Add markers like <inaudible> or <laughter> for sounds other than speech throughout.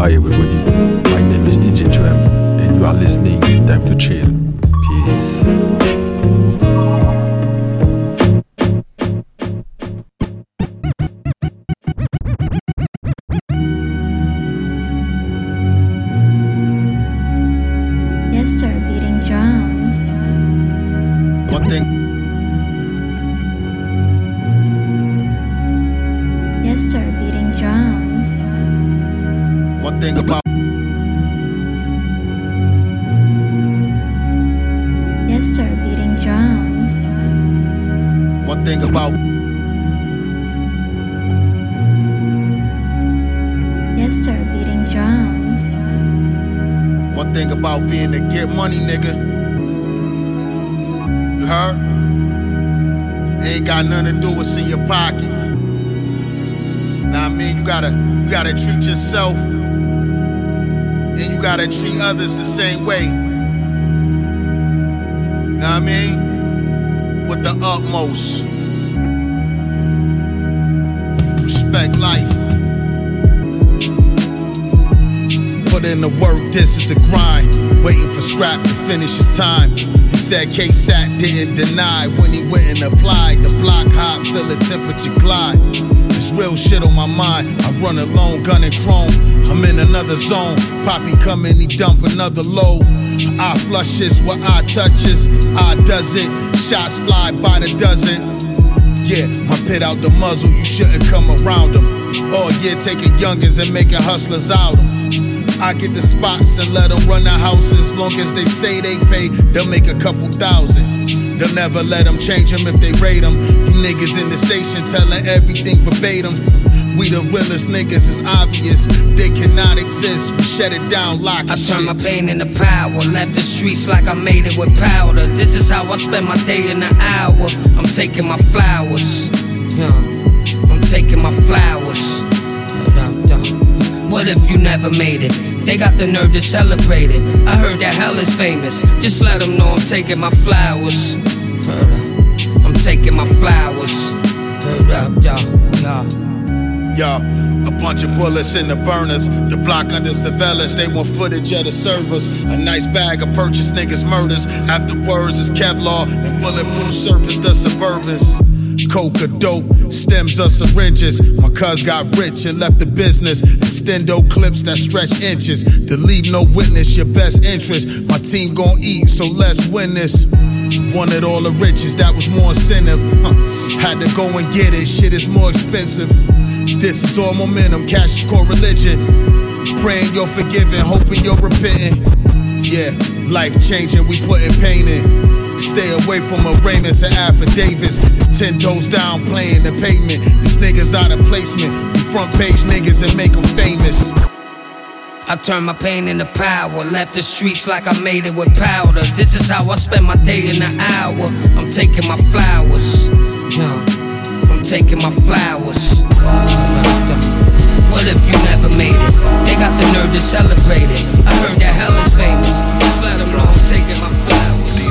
Hi everybody, my name is DJ Trem and you are listening Time to Chill. Peace. Gotta you gotta treat yourself and you gotta treat others the same way. You know what I mean? With the utmost. Respect life. Put in the work, this is the grind. Waiting for scrap to finish his time. Said K-Sat didn't deny when he went and applied. The block hot, feel the temperature glide. It's real shit on my mind. I run alone, gun and chrome. I'm in another zone. Poppy come in, he dump another load. I flushes what I touches. I does it. Shots fly by the dozen. Yeah, my pit out the muzzle, you shouldn't come around them. All oh, year taking youngins and making hustlers out. I get the spots and let them run the house as long as they say they pay, they'll make a couple thousand. They'll never let them change them if they rate them. You niggas in the station telling everything verbatim. We the realest niggas, it's obvious. They cannot exist. We shut it down, lock I turn shit. my pain into power, left the streets like I made it with powder. This is how I spend my day in the hour. I'm taking my flowers, yeah. I'm taking my flowers. What if you never made it? They got the nerve to celebrate it. I heard that hell is famous. Just let them know I'm taking my flowers. I'm taking my flowers. Yeah. Yo, a bunch of bullets in the burners. The block under surveillance, they want footage of the servers. A nice bag of purchased niggas' murders. Afterwards is Kevlar and bulletproof surface, the Suburbans. Coca dope, stems of syringes. My cuz got rich and left the business. Extendo clips that stretch inches. To leave no witness, your best interest. My team gon' eat, so let's win this. Wanted all the riches, that was more incentive. Huh. Had to go and get it, shit is more expensive. This is all momentum, cash is core religion. Praying you're forgiven, hoping you're repenting. Yeah, life changing, we putting pain in. Stay away from arraignments and affidavits. It's Ten toes down playing the pavement. These niggas out of placement. You front page niggas and make them famous. I turn my pain into power. Left the streets like I made it with powder. This is how I spend my day in the hour. I'm taking my flowers. I'm taking my flowers. What if you never made it? They got the nerve to celebrate it. I heard that hell is famous. Just let them know I'm taking my flowers.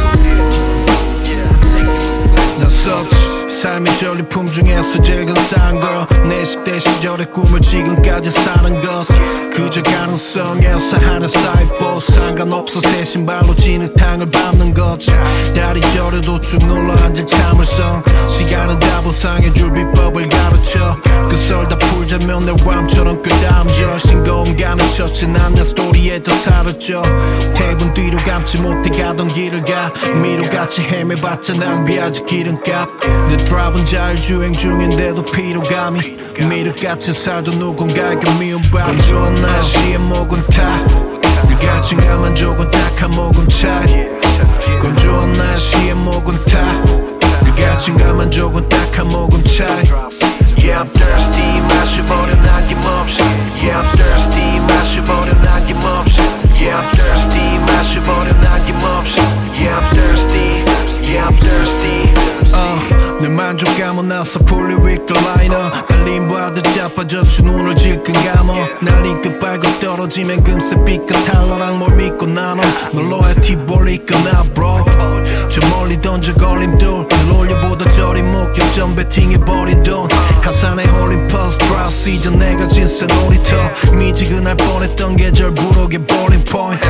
Yeah. Taking my flowers. Such. 삶의 전리품 중에서 제일 근사한 거내 10대 시절의 꿈을 지금까지 사는 것 그저 가능성에서 하는 사이버 상관없어 새 신발로 진흙탕을 밟는 거지 다리 저려도 쭉 눌러앉을 참을성. 시간은 다 보상해줄 비법을 가르쳐. 그썰 다 풀자면 내 람처럼 끝다음져. 싱거움 가는 쳤지 난내 스토리에 더 살았죠 대분 뒤로 감지 못해 가던 길을 가. 미로같이 헤매봤자 낭비하지 기름값. 내 드랍은 자율주행 중인데도 피로감이 미륵같이 살도 누군가에게 미움받 건조한 날씨에 목은 타 불가증한 조금 딱한 모금 차이. 건조한 날씨에 목은 타 불가증한 조금 딱한 모금 차이. Yeah I'm thirsty 마셔버려 아낌없이. Yeah I'm thirsty 마셔버려 아낌없이. Yeah I'm thirsty 마셔버려 아낌없이. Yeah I'm thirsty Yeah I'm thirsty 내 만족감은 나서 폴리 위클라이너. 달린 바드 자빠져 주 눈을 질끈 감어 날린 끝 빨고 떨어지면 금세 빛과 탈러랑 뭘 믿고 나눠. 놀러야 티볼리 끝나 bro. 저 멀리 던져 걸림돌. 늘 올려보다 저리 목격전 배팅해버린 돈. 가산에 홀린 퍼스 드라우 시즌 내가 진짜 놀이터. 미지근할 뻔했던 계절 부록의 볼링 포인트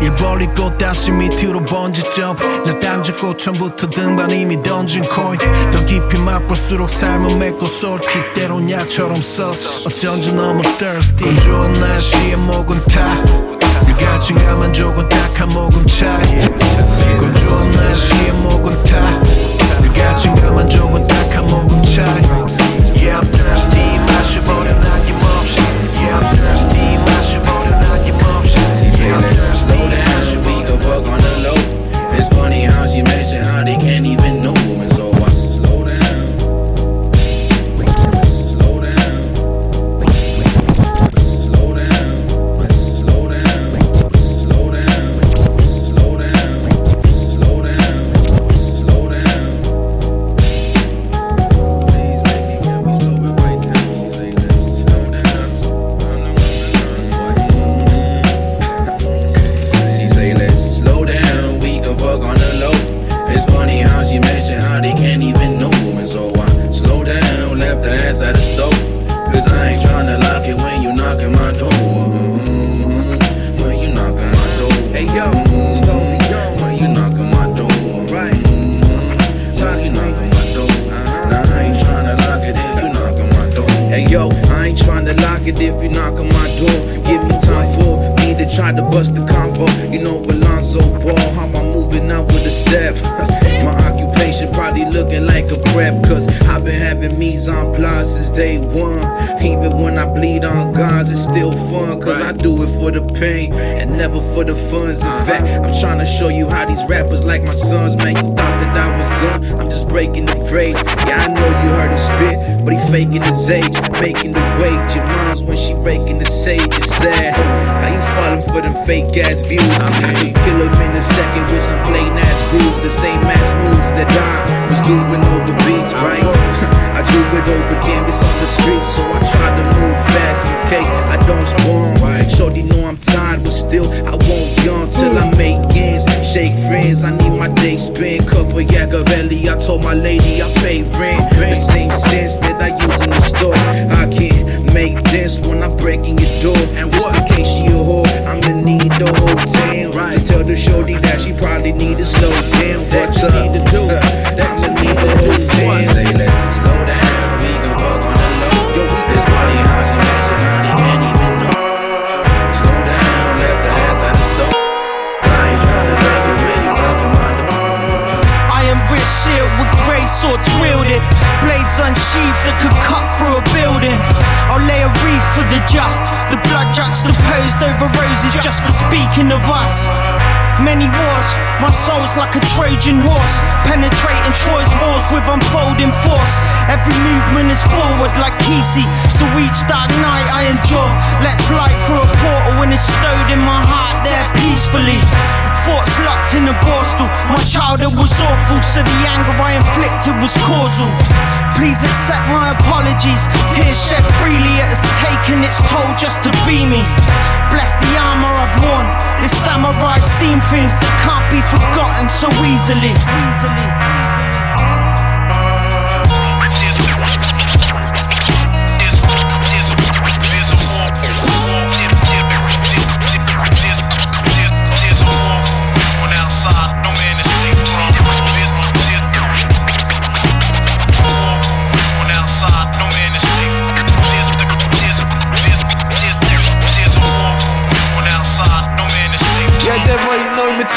일 벌리고 다시 밑으로 번지 점프 날 딴졌고 처음부터 등반 이미 던진 코인 더 깊이 맛볼수록 삶은 맵고 솔티 때론 약처럼 써 어쩐지 너무 thirsty. 건조한 날씨에 목은 타 가만 조금 딱한 모금 차이. 건조한 날씨에 목은 타 가만 조금 딱한 모금 차이. Yeah I'm thirsty. 마셔버려 아낌 ass at the stove. Cause I ain't tryna lock it when you knocking my door. Mhm. When you knocking my door. Hey yo, mm-hmm. me down. When you knocking my door. Right. Mm-hmm. When you knocking my door. Uh-huh. Nah, I ain't tryna lock it if you knocking my door. Hey yo, I ain't tryna lock it if you knock on my door. Give me time for me to try to bust the convo. You know Alonzo Ball, how I'm moving out with a step. My occupation probably looking like a prep, cause I've been having mise en place since day one. Even when I bleed on guns, it's still fun, cause I do it for the pain and never for the funds. In uh-huh. fact, I'm trying to show you how these rappers like my sons, man. You done, I'm just breaking the rage. Yeah, I know you heard him spit, but he faking his age, making the wage. Your mom's when she raking the sage, it's sad. How you falling for them fake ass views? I can kill him in a second with some plain ass grooves, the same ass moves that I was doing over beats, right? <laughs> I drew it over canvas on the street, so I tried to move fast in case I don't spawn. Shorty know I'm tired, but still I won't yawn till I make ends. Shake friends, I need my spent. Couple Yagavelli, I told my lady I pay rent. The same sense that I use in the store. I can't make dents when I'm breaking your door. And just in case she a whore, I'ma need the whole town. To tell the shorty that she probably need to slow down. What's up? Just for speaking of us. Many wars, my soul's like a Trojan horse, penetrating Troy's walls with unfolding force. Every movement is forward like Kesey, so each dark night I endure. Let's light through a portal Childhood was awful, so the anger I inflicted was causal. Please accept my apologies. Tears shed freely, it has taken its toll just to be me. Bless the armor I've worn. This samurai seen things that can't be forgotten so easily. Easily.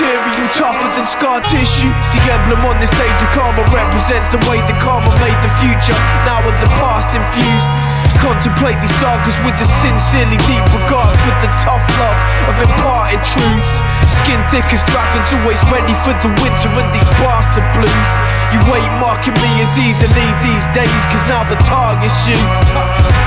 Material tougher than scar tissue. The emblem on this stage of karma represents the way the karma made the future. Now with the past infused. Contemplate these sagas with a sincerely deep regard for the tough love of imparted truths. Skin thick as dragons, always ready for the winter and these bastard blues. You ain't marking me as easily these days, cause now the target's you.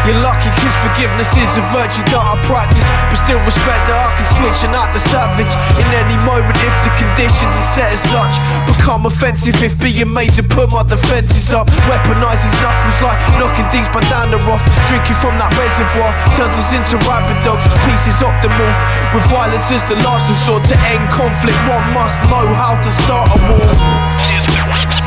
You're lucky cause forgiveness is a virtue that I practice. But still respect that I can switch and act the savage. In any moment if the conditions are set as such Become offensive. If being made to put my defences up Weaponise these knuckles like knocking things these bandana off. Drinking from that reservoir turns us into rabid dogs. Pieces optimal with violence as the last resort To end conflict. One must know how to start a war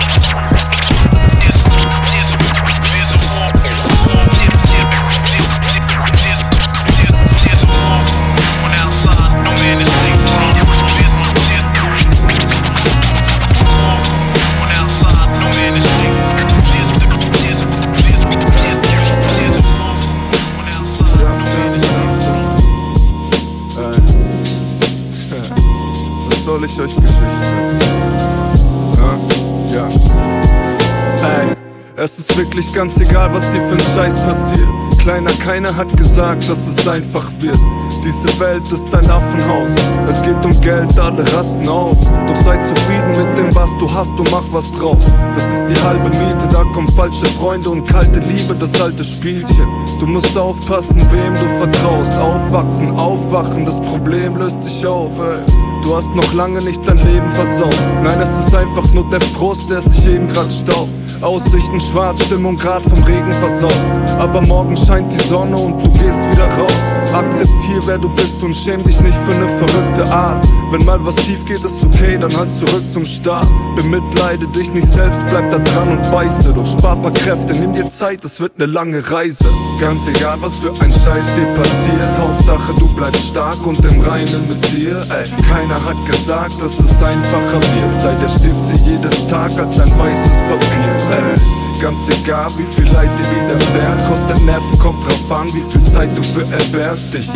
ganz egal, was dir für ein Scheiß passiert. Kleiner, keiner hat gesagt, dass es einfach wird. Diese Welt ist ein Affenhaus. Es geht um Geld, alle rasten aus. Doch sei zufrieden mit dem, was du hast und mach was draus. Das ist die halbe Miete, da kommen falsche Freunde und kalte Liebe, das alte Spielchen. Du musst aufpassen, wem du vertraust. Aufwachsen, aufwachen, das Problem löst sich auf, ey. Du hast noch lange nicht dein Leben versaut. Nein, es ist einfach nur der Frust, der sich eben grad staut. Aussichten schwarz, Stimmung grad vom Regen versaut. Aber morgen scheint die Sonne und du gehst wieder raus. Akzeptier, wer du bist und schäm dich nicht für ne verrückte Art. Wenn mal was schief geht, ist okay, dann halt zurück zum Start. Bemitleide dich nicht selbst, bleib da dran und beiße. Doch spar paar Kräfte, nimm dir Zeit, es wird ne lange Reise. Ganz egal, was für ein Scheiß dir passiert. Hauptsache, du bleibst stark und im Reinen mit dir. Ey, keiner hat gesagt, dass es einfacher wird. Sei der Stift, sie jeden Tag als ein weißes Papier. Ey. Ganz egal, wie viel Leid dir wieder wert Kostet Nerven, kommt drauf an, wie viel Zeit du für entbehrst dich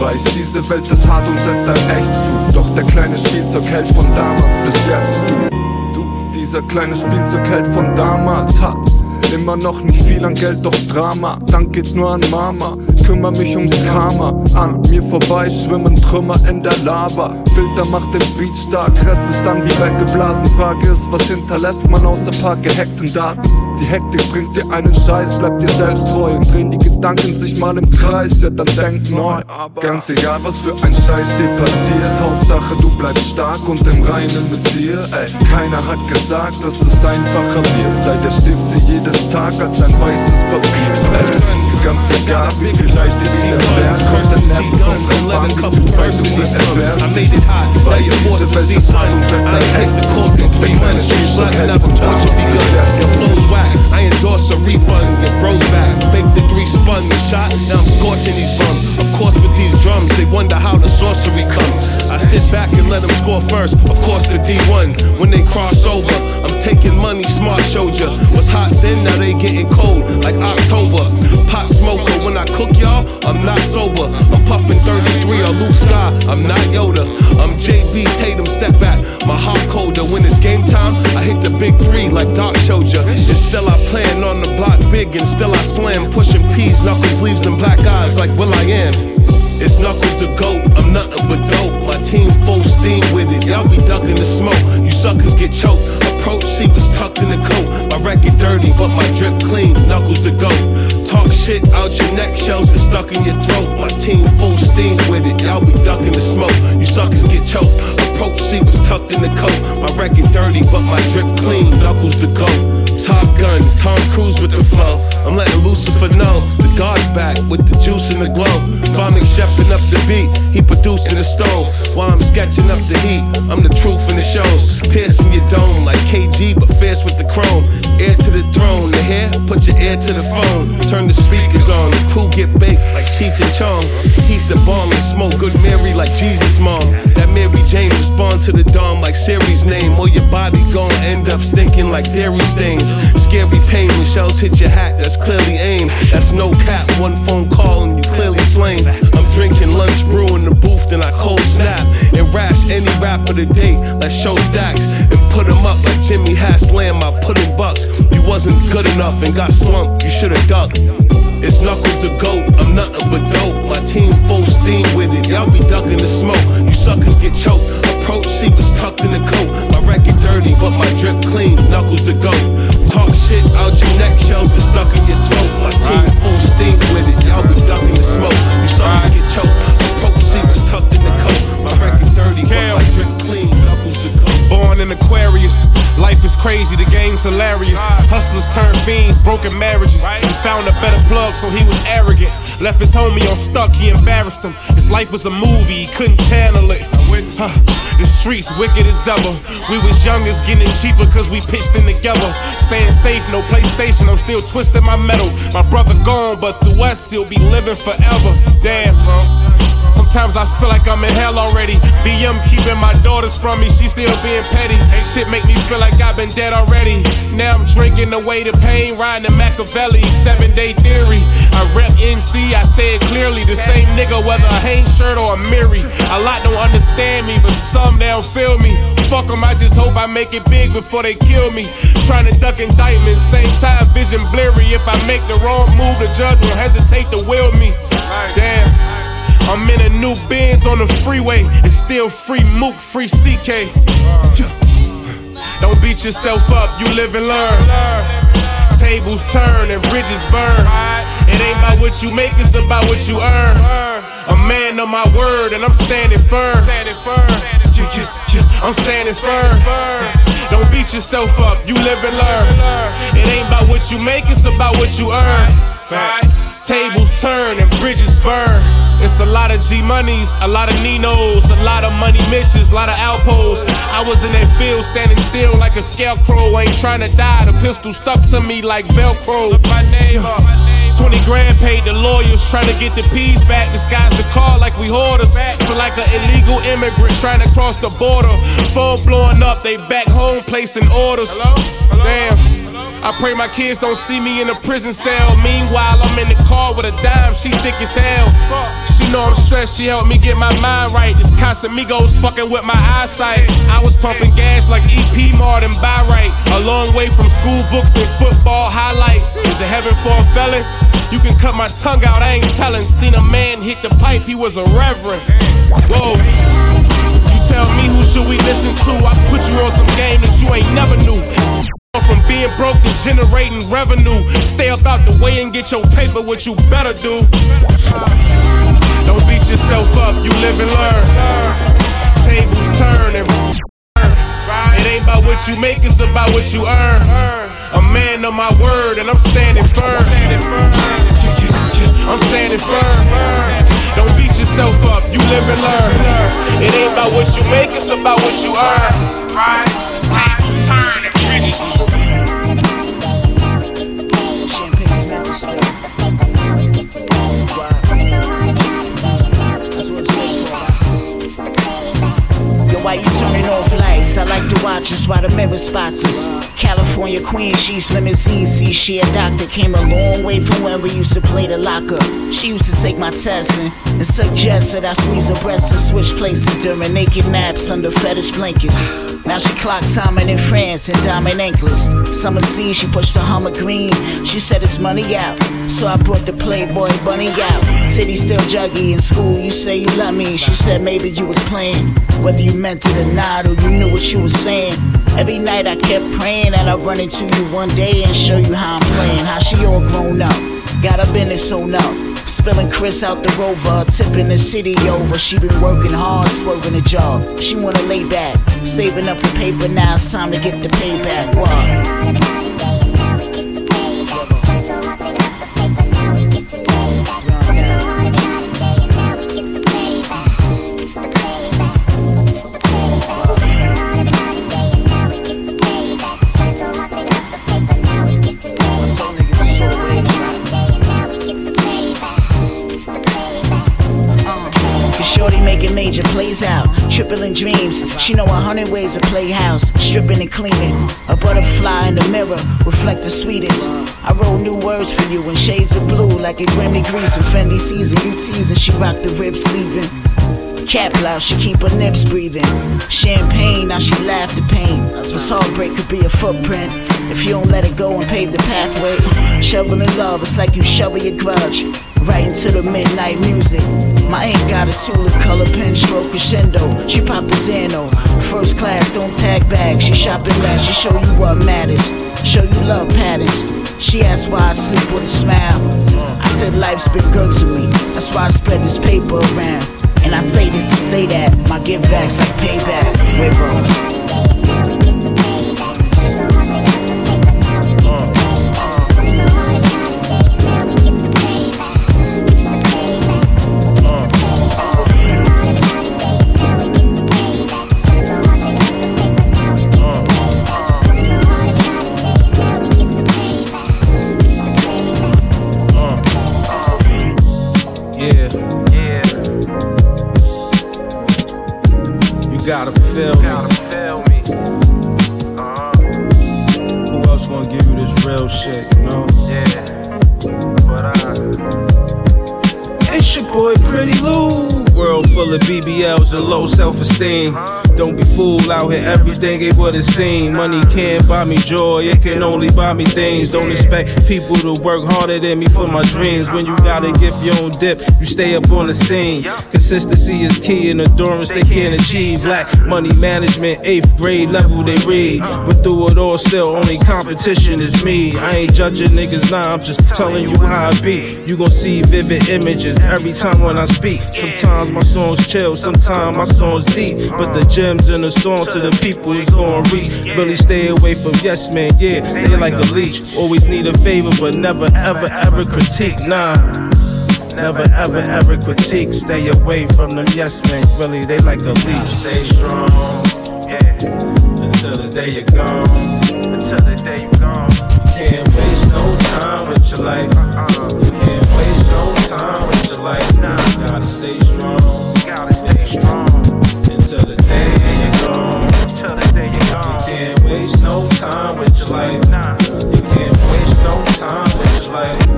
Weiß, diese Welt ist hart und setzt einem echt zu Doch der kleine Spielzeug hält von damals bis jetzt Du, du, dieser kleine Spielzeug hält von damals Hat immer noch nicht viel an Geld, doch Drama. Dank geht nur an Mama, kümmer mich ums Karma. An mir vorbei schwimmen Trümmer in der Lava. Filter macht den Beat stark, Rest ist dann wie weggeblasen. Frage ist, was hinterlässt man außer paar gehackten Daten die Hektik bringt dir einen Scheiß, bleib dir selbst treu und drehen die Gedanken sich mal im Kreis, ja dann denk neu. Ganz egal, was für ein Scheiß dir passiert, Hauptsache du bleibst stark und im Reinen mit dir. Ey, keiner hat gesagt, dass es einfacher wird. Sei der Stift sie jeden Tag als ein weißes Papier. Ey, ganz egal, wie viel leicht dir wieder wert, kostet Nerven, kommt drauf an, wie Zeit du für entbehrst. Du weißt, diese Welt ist hart und setzt ein echtes Grund und bringt meine Spielzeug hält von damals bis jetzt. I endorse a refund, your bros back. Fake the three spun, the shot, now I'm scorching these bums. Of course, with these drums, they wonder how sorcery comes. I sit back and let them score first, of course, the D1. When they cross over, I'm taking money, smart showed ya. Was hot then, now they getting cold, like October. Pot smoker, when I cook y'all, I'm not sober. I'm puffing 33 or Luke Sky, I'm not Yoda. I'm JB Tatum, step back, my heart colder. When it's game time, I hit the big three like Doc showed ya. And still I plan on the block big and still I slam. Pushing P's, knuckles, leaves, and black eyes like Will I Am. It's Knuckles the GOAT, I'm nothing but dope. My team full steam with it, y'all be ducking the smoke. You suckers get choked. Approach, see what's tucked in the coat. My record dirty, but my drip clean. Knuckles the GOAT. Talk shit out your neck, shells get stuck in your throat. My team full steam with it, y'all be ducking the smoke. You suckers get choked. Approach, see what's tucked in the coat. My record dirty, but my drip clean. Knuckles the GOAT. Top gun, Tom Cruise with the flow. I'm letting Lucifer know the God's back with the juice and the glow. Finally chefing up the beat, he producing the stove. While I'm sketching up the heat, I'm the truth in the shows. Piercing your dome like KG, but fierce with the chrome. Ear to the throne, the hair, put your ear to the phone. Turn the speakers on, the crew get baked like Cheech and Chong. Heat the bomb and smoke good Mary like Jesus mom. Mary Jane respond to the dom like Siri's name, or your body gon' end up stinking like dairy stains. Scary pain when shells hit your hat, that's clearly aim. That's no cap, one phone call and you clearly slain. I'm drinking lunch brew in the booth, then I cold snap and rash any rapper today like show stacks and put put 'em up like Jimmy Haslam. I put in bucks. You wasn't good enough and got slumped, you should've ducked. It's knuckles the goat, I'm nothing but dope. My team full steam with it, y'all be ducking the smoke. You suckers get choked. Approach, seat was tucked in the coat. My record dirty, but my drip clean. Knuckles the goat. Talk shit out your neck, shells get stuck in your throat. My team full steam with it, y'all be ducking the smoke. You suckers get choked. Approach, seat was tucked crazy, the game's hilarious. Hustlers turned fiends, broken marriages. He found a better plug, so he was arrogant. Left his homie on stuck, he embarrassed him. His life was a movie, he couldn't channel it. Huh. The streets wicked as ever. We was youngest, getting cheaper cause we pitched in together. Staying safe, no PlayStation, I'm still twisting my metal. My brother gone, but through us, he'll be living forever. Damn, bro. Sometimes I feel like I'm in hell already. BM keeping my daughters from me, she still being petty. Ain't shit make me feel like I've been dead already. Now I'm drinking away the pain, riding the Machiavelli, seven day theory. I rep NC, I say it clearly. The same nigga, whether a Hanes shirt or a Miri. A lot don't understand me, but some they don't feel me. Fuck them, I just hope I make it big before they kill me. Trying to duck indictments, same time vision blurry. If I make the wrong move, the judge won't hesitate to will me. Damn. I'm in a new Benz on the freeway. It's still free Mook, free CK. Don't beat yourself up, you live and learn. Tables turn and bridges burn. It ain't about what you make, it's about what you earn. A man of my word, and I'm standing firm. I'm standing firm. Don't beat yourself up, you live and learn. It ain't about what you make, it's about what you earn. Tables turn and bridges burn. It's a lot of G monies, a lot of Ninos, a lot of money mixes, a lot of outposts. I was in that field standing still like a scarecrow. Ain't trying to die, the pistol stuck to me like Velcro. My name uh, 20 grand paid the lawyers trying to get the peas back. Disguise the car like we hoarders. Feel like an illegal immigrant trying to cross the border. Phone blowing up, they back home placing orders. Damn. I pray my kids don't see me in a prison cell. Meanwhile, I'm in the car with a dime, she thick as hell. She know I'm stressed, she helped me get my mind right. This Casamigos fucking with my eyesight. I was pumping gas like EP Martin buy right. A long way from school books and football highlights. Is it heaven for a felon? You can cut my tongue out, I ain't telling. Seen a man hit the pipe, he was a reverend. Whoa. You tell me who should we listen to? I put you on some game that you ain't never knew. From being broke to generating revenue. Stay up out the way and get your paper, what you better do. Don't beat yourself up, you live and learn. Tables turn and it ain't about what you make, it's about what you earn. A man of my word, and I'm standing firm. I'm standing firm. Don't beat yourself up, you live and learn. It ain't about what you make, it's about what you earn. I like to watch us while the mirror spots us. California queen, she's limousine see she a doctor. Came a long way from when we used to play the locker. She used to take my test and, and suggest that I squeeze her breasts and switch places during naked naps under fetish blankets. Now she clock timing in France and diamond anklets. Summer scene, she pushed the Hummer green. She said it's money out, so I brought the Playboy bunny out. City still juggy in school. You say you love me. She said maybe you was playing, whether you meant it or not, or you knew what you was saying. Every night I kept praying that I'd run into you one day and show you how I'm playing, how she all grown up. Got her business sewn up. Spilling Chris out the rover, tipping the city over. She been working hard, swerving the job. She wanna lay back, saving up the paper. Now it's time to get the payback. What? Plays out. Triple in dreams. She know a hundred ways to play house. Stripping and cleaning. A butterfly in the mirror. Reflect the sweetest. I wrote new words for you in shades of blue. Like a Grammy Grease and Fendi season. You teasing. She rock the rib sleeving. Cap blouse, she keep her nips breathing. Champagne, now she laugh the pain. This heartbreak could be a footprint. If you don't let it go and pave the pathway, shoveling love, it's like you shovel your grudge right into the midnight music. My ink got a tulip color pen stroke crescendo. She pop the Xano. First class, don't tag back. She shopping less. She show you what matters. Show you love patterns. She asked why I sleep with a smile. I said life's been good to me. That's why I spread this paper around. And I say this to say that my give back's like payback. River. Don't be fooled out here, everything ain't what it seems. Money can't buy me joy, it can only buy me things. Don't expect people to work harder than me for my dreams. When you gotta give your own dip, you stay up on the scene. Consistency is key and endurance they can't achieve. Black money management, eighth grade level they read. But through it all, still only competition is me. I ain't judging niggas now, I'm just telling you how I be. You gon' see vivid images every time when I speak. Sometimes my songs chill, sometimes my songs deep. But the gems in the song to the people is gon' reach. Really stay away from yes man, yeah, they like a leech. Always need a favor, but never ever ever critique, nah. Never ever ever critique. Stay away from them yes men. Really, they like a leech. Stay strong. Yeah. Until the day you're gone. Until the day you're gone. You can't waste no time with your life. Uh-uh. You can't waste no time with your life. You gotta stay strong. You gotta stay strong. Until the waste no time with your life. You can't waste no time with your life.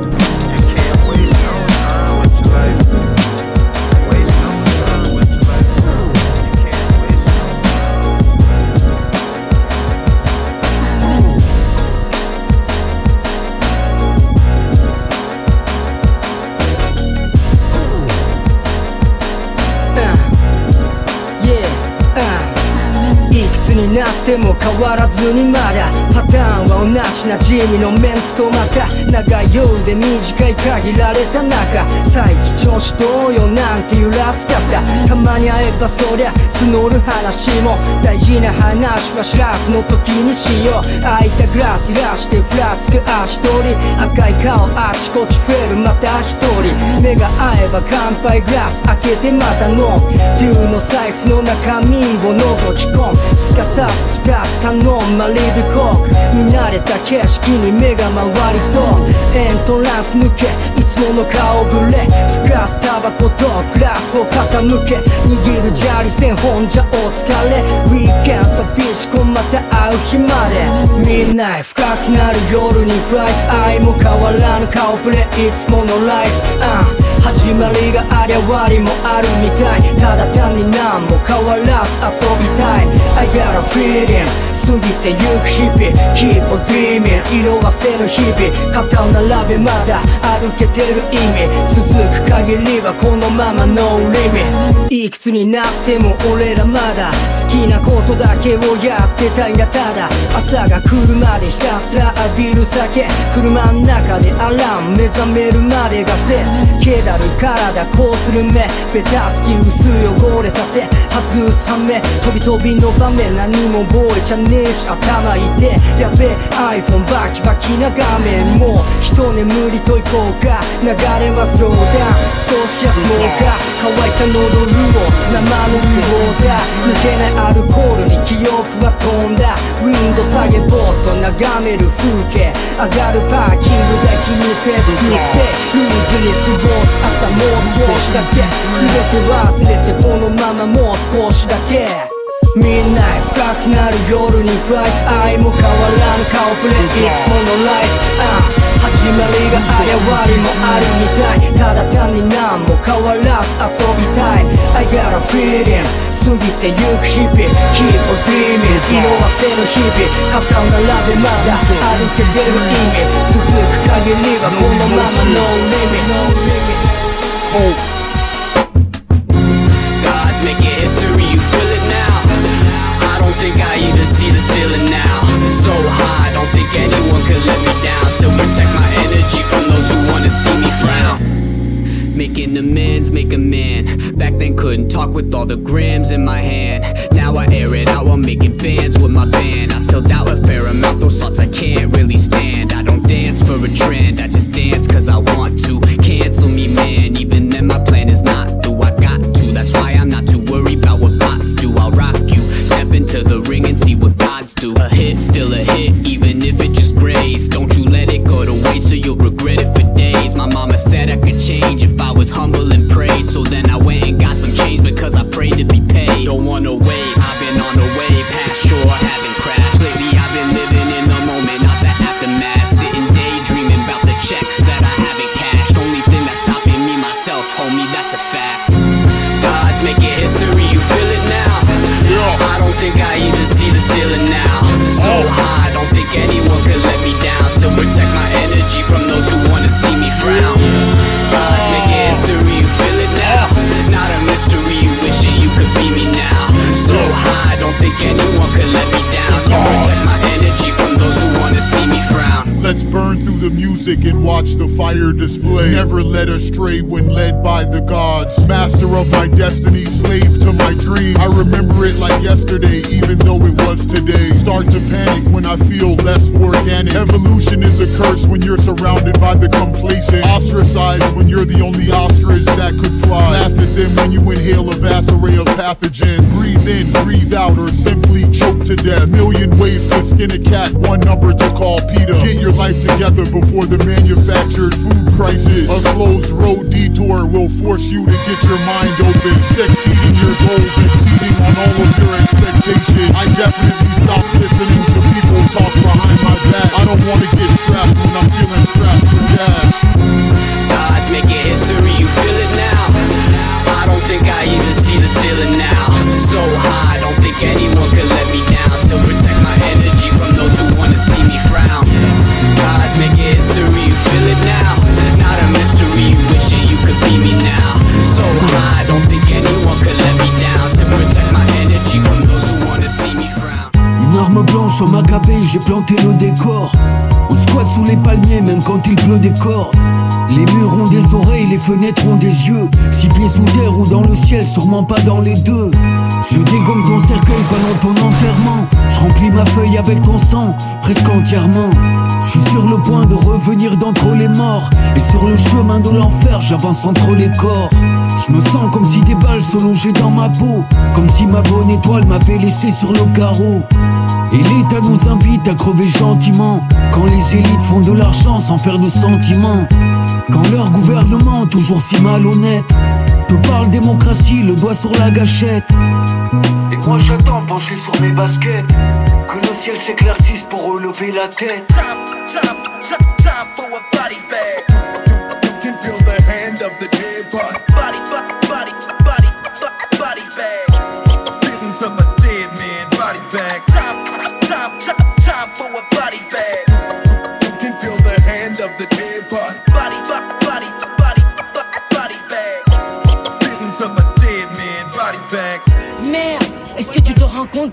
になっても変わらずにまだパターンは同じな地味のメンツとまた長いよ。うで短い限られた中再起調子どうよ。なんて揺らす方たまに会えばそりゃ募る話も大事な話はシラフの時にしよ。う空いたグラス揺らしてふらつく足取り赤い顔あちこち増えるまた一人目が合えば乾杯グラス開けてまた飲むデュの財布の中身を覗き込むさず二つ頼んまリブコーク見慣れた景色に目が回りそうエントランス抜けいつもの顔ぶれふかすタバコとグラスを傾け握る砂利線本じゃお疲れウィーケン寂しくまた会う日までみんな深くなる夜にフライ愛も変わらぬ顔ぶれいつものライフ、uh 始まりがありゃ終わりもあるみたい。ただ単に何も変わらず遊びたい。I got a feeling 過ぎてゆく日々。Keep on dreaming 色褪せぬ日々。肩を並べまだ。歩けてる意味。続く限りはこのまま No limit いくつになっても俺らまだきなことだけをやってたいんだ。ただ朝が来るまでひたすら浴びる酒。車の中でアラーム目覚めるまでがせ。気だる体こうする目。ベタつき薄汚れた手。外す羽目飛び飛びの場面何も覚えちゃねえし頭痛えやべえ iPhone バキバキな画面も。う一眠りといこうか。流れはスローダウン少し休もうか乾いた喉潤す生の無法だ。抜けないアルコールに記憶は飛んだ。ウィンド下げぼーっと眺める風景。上がるパーキングで気にせず食って。ルーズに過ごす朝もう少しだけ。全て忘れてこのままもう少しだけ。みんな深くなる夜にフライ。愛も変わらぬ顔ぶれ。いつものライフ、uh 始まりがあり終わりもあるみたい。ただ単に何も変わらず遊びたい。I got a feeling 過ぎてゆく日々 Keep on dreaming 色褪せぬ日々肩を並べまだ歩けてる意味続く限りはこのまま No limit No limit God's making history, you feel it now. I don't think I even see the ceiling now. So high, don't think anyone could let me Making amends, make a man. Back then couldn't talk with all the grams in my hand. Now I air it out while making bands with my band. I still doubt a fair amount, those thoughts I can't really stand. I don't dance for a trend, I just dance cause I want to. Cancel me, man, even then my plan said I could change if I was humble and prayed. So then the music and watch the fire display. Never led astray when led by the gods. Master of my destiny, slave to my dreams. I remember it like yesterday, even though it was today. Start to panic when I feel less organic. Evolution is a curse when you're surrounded by the complacent. Ostracized when you're the only ostrich that could fly. Pathogens. Breathe in, breathe out, or simply choke to death. Million ways to skin a cat, one number to call Peter. Get your life together before the manufactured food crisis. A closed road detour will force you to get your mind open. Succeeding your goals, exceeding on all of your expectations. I definitely stopped listening to people talk behind my back. I don't wanna get think anyone could let me down. Still protect my energy from those who wanna see me frown. Odds making history, you feel it now. Not a mystery, you wishing you could be me now. So high, don't think anyone could let me down. Still protect my energy from those who wanna see me frown. Une arme blanche en macabé, j'ai planté le décor. On squatte sous les palmiers, même quand il pleut des cordes. Les murs ont des oreilles, les fenêtres ont des yeux. Six pieds sous terre ou dans le ciel, sûrement pas dans les deux. Dégomme ton cercueil pendant ton enterrement. Je remplis ma feuille avec ton sang, presque entièrement. Je suis sur le point de revenir d'entre les morts. Et sur le chemin de l'enfer, j'avance entre les corps. Je me sens comme si des balles se logeaient dans ma peau. Comme si ma bonne étoile m'avait laissé sur le carreau. Et l'État nous invite à crever gentiment Quand les élites font de l'argent sans faire de sentiments Quand leur gouvernement, toujours si malhonnête Te parle démocratie, le doigt sur la gâchette Et moi j'attends penché sur mes baskets Que le ciel s'éclaircisse pour relever la tête Time for a body bag. You can feel the hand of the dead body. Body, body,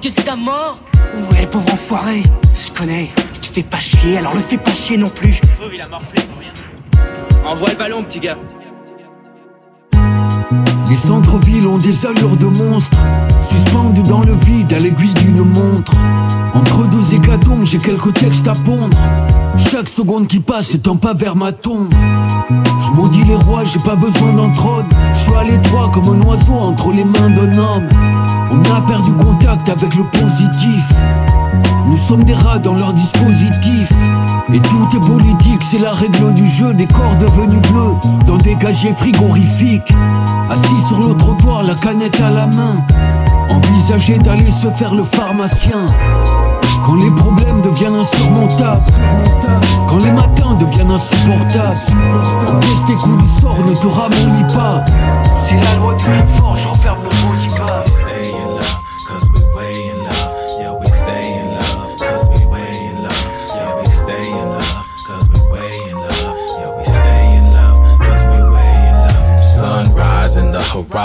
que c'est ta mort Ouais, pauvre enfoiré, je connais. Tu fais pas chier, alors le fais pas chier non plus. il a morflé pour rien. Envoie le ballon, petit gars. Les centres-villes ont des allures de monstres Suspendus dans le vide à l'aiguille d'une montre. Entre deux hécatombes j'ai quelques textes à pondre. Chaque seconde qui passe est un pas vers ma tombe. Je maudis les rois, j'ai pas besoin d'un trône. Je suis à l'étroit comme un oiseau entre les mains d'un homme. On a perdu contact avec le positif nous sommes des rats dans leur dispositif. Et tout est politique, c'est la règle du jeu. Des corps devenus bleus dans des gagiers frigorifiques. Assis sur le trottoir, la canette à la main. Envisager d'aller se faire le pharmacien. Quand les problèmes deviennent insurmontables. Quand les matins deviennent insupportables. Encaisse tes coups du sort, ne te ramollis pas. C'est la loi du plus fort, j'enferme le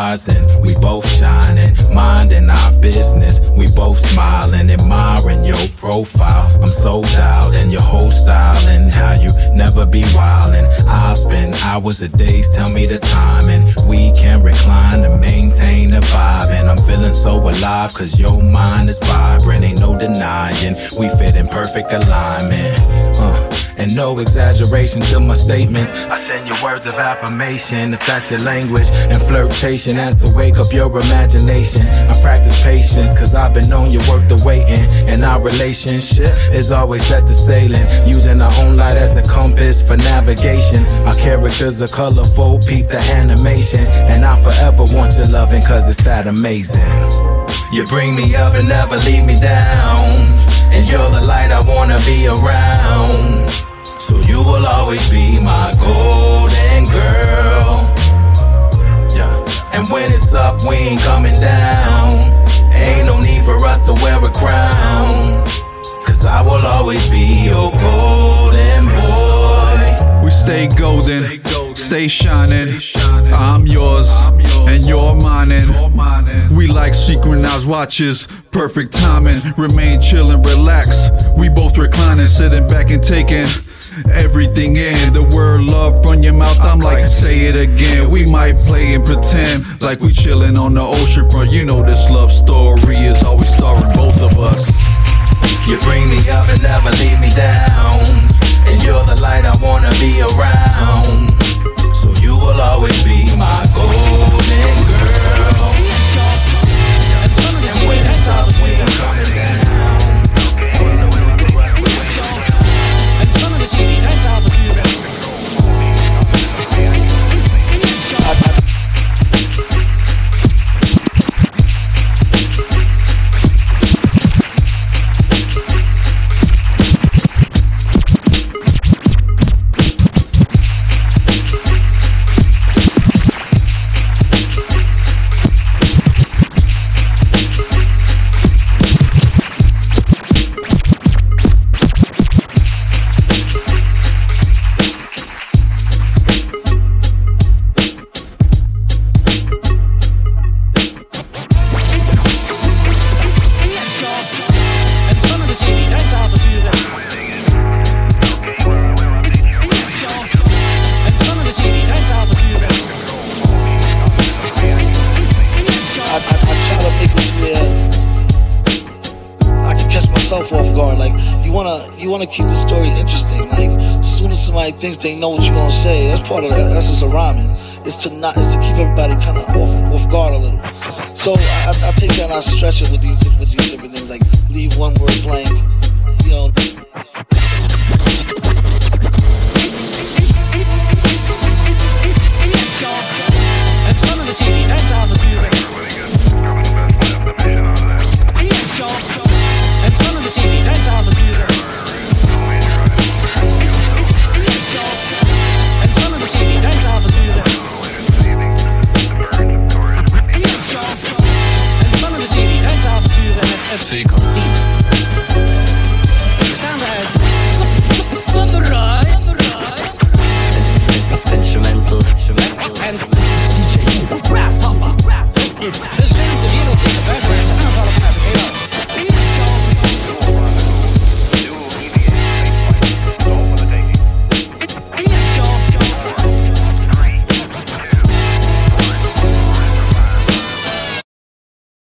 horizon, we both shining, minding our business. We both smiling, admiring your profile. I'm so dialed in your whole style and how you never be wildin'. I spend hours a days, tell me the time, and we can recline to maintain the vibe. And I'm feeling so alive, cause your mind is vibrant, ain't no denying. We fit in perfect alignment. Uh, and no exaggeration to my statements. I send you words of affirmation if that's your language. And flirtation as to wake up your imagination. I practice patience cause I've been on your work the waiting. And our relationship is always set to sailing. Using our own light as a compass for navigation. Our characters are colorful, peep the animation. And I forever want your loving cause it's that amazing. You bring me up and never leave me down. And you're the light I wanna be around. You will always be my golden girl. Yeah. And when it's up, we ain't coming down. Ain't no need for us to wear a crown. Cause I will always be your golden boy. We stay golden, stay shining. I'm yours, and you're mine. And We like synchronized watches, perfect timing. Remain chill and relax. We both reclining, sitting back and taking everything in. The word love from your mouth, I'm like, say it again. We might play and pretend like we chilling on the ocean front. You know this love story is always starring both of us. You bring me up and never leave me down. And you're the light I wanna be around. So you will always be my golden girl. They know what you're gonna say, that's part of the essence of rhyming. It's to not it's to keep everybody kind of off off guard a little. So I, I take that and I stretch it with these with these different things. Like leave one word blank. You know.